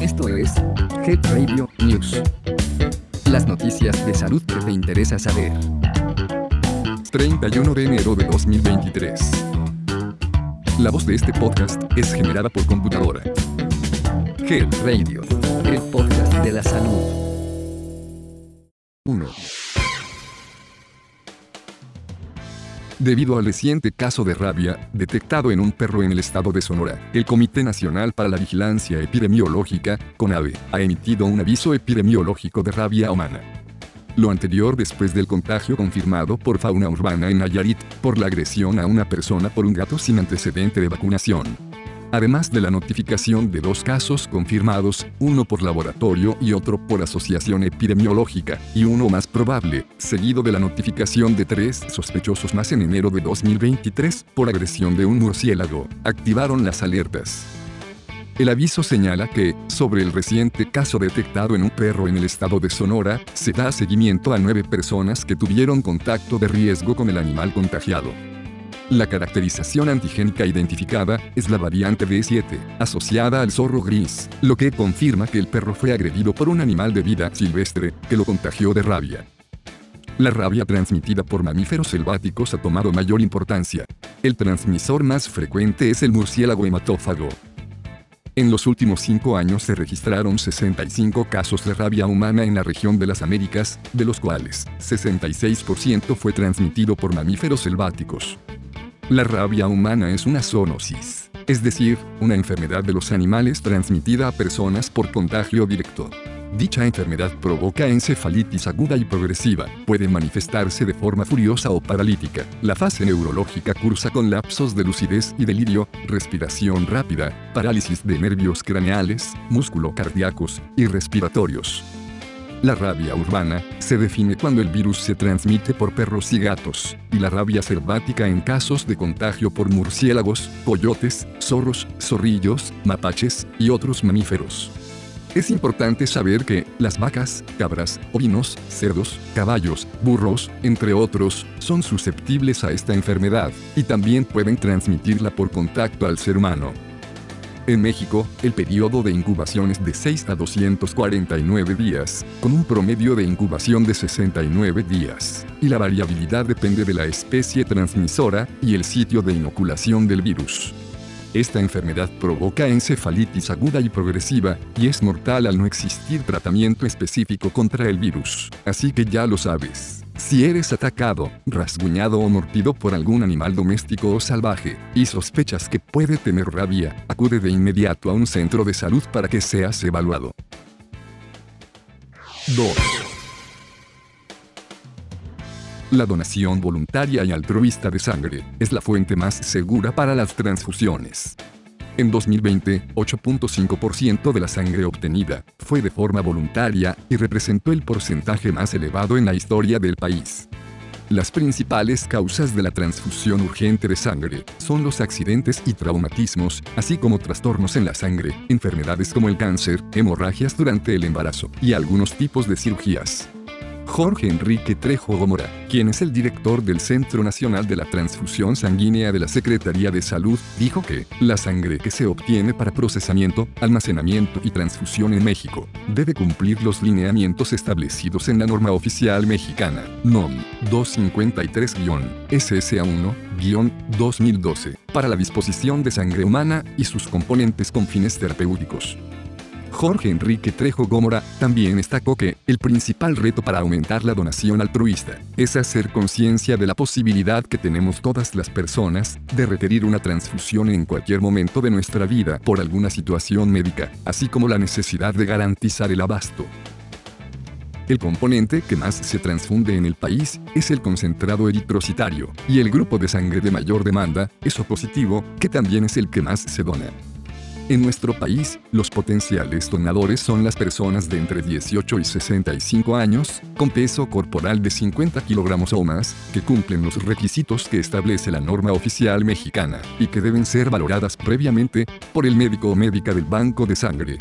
Esto es Head Radio News. Las noticias de salud que te interesa saber. 31 de enero de 2023. La voz de este podcast es generada por computadora. Head Radio, el podcast de la salud. 1. Debido al reciente caso de rabia, detectado en un perro en el estado de Sonora, el Comité Nacional para la Vigilancia Epidemiológica, CONAVE, ha emitido un aviso epidemiológico de rabia humana. Lo anterior después del contagio confirmado por fauna urbana en Nayarit, por la agresión a una persona por un gato sin antecedente de vacunación además de la notificación de dos casos confirmados, uno por laboratorio y otro por asociación epidemiológica, y uno más probable, seguido de la notificación de tres sospechosos más en enero de 2023 por agresión de un murciélago, activaron las alertas. El aviso señala que, sobre el reciente caso detectado en un perro en el estado de Sonora, se da seguimiento a nueve personas que tuvieron contacto de riesgo con el animal contagiado. La caracterización antigénica identificada es la variante B7, asociada al zorro gris, lo que confirma que el perro fue agredido por un animal de vida silvestre que lo contagió de rabia. La rabia transmitida por mamíferos selváticos ha tomado mayor importancia. El transmisor más frecuente es el murciélago hematófago. En los últimos cinco años se registraron 65 casos de rabia humana en la región de las Américas, de los cuales 66% fue transmitido por mamíferos selváticos. La rabia humana es una zoonosis, es decir, una enfermedad de los animales transmitida a personas por contagio directo. Dicha enfermedad provoca encefalitis aguda y progresiva, puede manifestarse de forma furiosa o paralítica. La fase neurológica cursa con lapsos de lucidez y delirio, respiración rápida, parálisis de nervios craneales, músculo cardíacos y respiratorios. La rabia urbana se define cuando el virus se transmite por perros y gatos, y la rabia selvática en casos de contagio por murciélagos, coyotes, zorros, zorrillos, mapaches y otros mamíferos. Es importante saber que las vacas, cabras, ovinos, cerdos, caballos, burros, entre otros, son susceptibles a esta enfermedad, y también pueden transmitirla por contacto al ser humano. En México, el periodo de incubación es de 6 a 249 días, con un promedio de incubación de 69 días, y la variabilidad depende de la especie transmisora y el sitio de inoculación del virus. Esta enfermedad provoca encefalitis aguda y progresiva, y es mortal al no existir tratamiento específico contra el virus, así que ya lo sabes. Si eres atacado, rasguñado o mordido por algún animal doméstico o salvaje, y sospechas que puede tener rabia, acude de inmediato a un centro de salud para que seas evaluado. 2. La donación voluntaria y altruista de sangre es la fuente más segura para las transfusiones. En 2020, 8.5% de la sangre obtenida fue de forma voluntaria y representó el porcentaje más elevado en la historia del país. Las principales causas de la transfusión urgente de sangre son los accidentes y traumatismos, así como trastornos en la sangre, enfermedades como el cáncer, hemorragias durante el embarazo y algunos tipos de cirugías. Jorge Enrique Trejo Gómora, quien es el director del Centro Nacional de la Transfusión Sanguínea de la Secretaría de Salud, dijo que la sangre que se obtiene para procesamiento, almacenamiento y transfusión en México debe cumplir los lineamientos establecidos en la norma oficial mexicana, NOM 253-SSA1-2012, para la disposición de sangre humana y sus componentes con fines terapéuticos. Jorge Enrique Trejo Gómora también destacó que el principal reto para aumentar la donación altruista es hacer conciencia de la posibilidad que tenemos todas las personas de requerir una transfusión en cualquier momento de nuestra vida por alguna situación médica, así como la necesidad de garantizar el abasto. El componente que más se transfunde en el país es el concentrado eritrocitario, y el grupo de sangre de mayor demanda es O positivo, que también es el que más se dona. En nuestro país, los potenciales donadores son las personas de entre 18 y 65 años, con peso corporal de 50 kilogramos o más, que cumplen los requisitos que establece la norma oficial mexicana, y que deben ser valoradas previamente por el médico o médica del banco de sangre.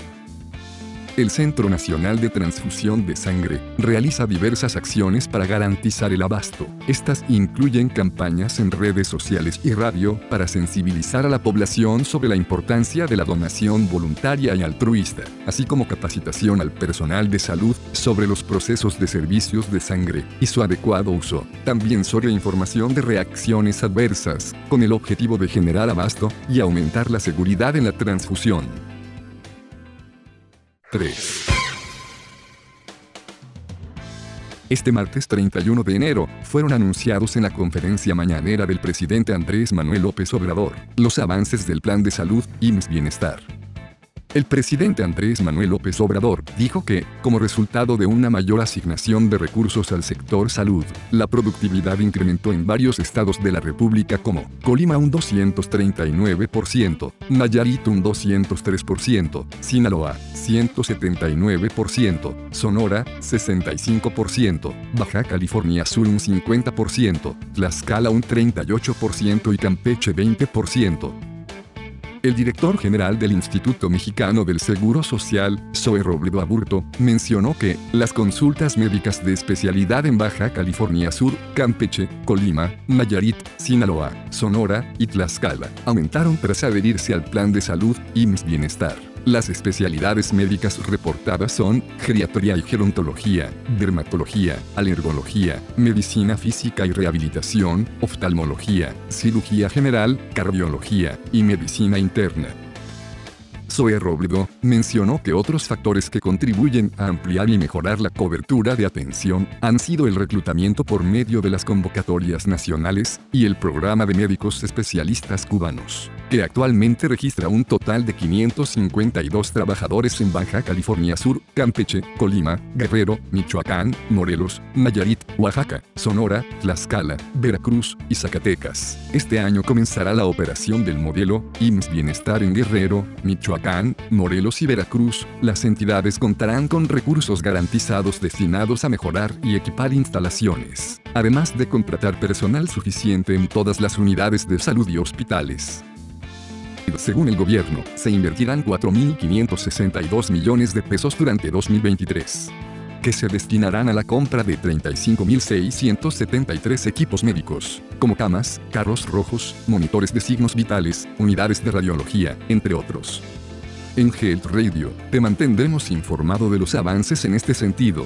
El Centro Nacional de Transfusión de Sangre realiza diversas acciones para garantizar el abasto. Estas incluyen campañas en redes sociales y radio para sensibilizar a la población sobre la importancia de la donación voluntaria y altruista, así como capacitación al personal de salud sobre los procesos de servicios de sangre y su adecuado uso. También sobre información de reacciones adversas, con el objetivo de generar abasto y aumentar la seguridad en la transfusión. 3. Este martes 31 de enero fueron anunciados en la conferencia mañanera del presidente Andrés Manuel López Obrador los avances del Plan de Salud IMSS Bienestar. El presidente Andrés Manuel López Obrador dijo que, como resultado de una mayor asignación de recursos al sector salud, la productividad incrementó en varios estados de la República como Colima un 239%, Nayarit un 203%, Sinaloa 179%, Sonora 65%, Baja California Sur un 50%, Tlaxcala un 38% y Campeche 20%. El director general del Instituto Mexicano del Seguro Social, Zoe Robledo Aburto, mencionó que las consultas médicas de especialidad en Baja California Sur, Campeche, Colima, Nayarit, Sinaloa, Sonora y Tlaxcala aumentaron tras adherirse al plan de salud IMSS Bienestar. Las especialidades médicas reportadas son geriatría y gerontología, dermatología, alergología, medicina física y rehabilitación, oftalmología, cirugía general, cardiología y medicina interna. Zoe Robledo mencionó que otros factores que contribuyen a ampliar y mejorar la cobertura de atención han sido el reclutamiento por medio de las convocatorias nacionales y el programa de médicos especialistas cubanos que actualmente registra un total de 552 trabajadores en Baja California Sur, Campeche, Colima, Guerrero, Michoacán, Morelos, Nayarit, Oaxaca, Sonora, Tlaxcala, Veracruz y Zacatecas. Este año comenzará la operación del modelo IMSS Bienestar en Guerrero, Michoacán, Morelos y Veracruz. Las entidades contarán con recursos garantizados destinados a mejorar y equipar instalaciones, además de contratar personal suficiente en todas las unidades de salud y hospitales. Según el gobierno, se invertirán 4.562 millones de pesos durante 2023 que se destinarán a la compra de 35.673 equipos médicos, como camas, carros rojos, monitores de signos vitales, unidades de radiología, entre otros. En Health Radio, te mantendremos informado de los avances en este sentido.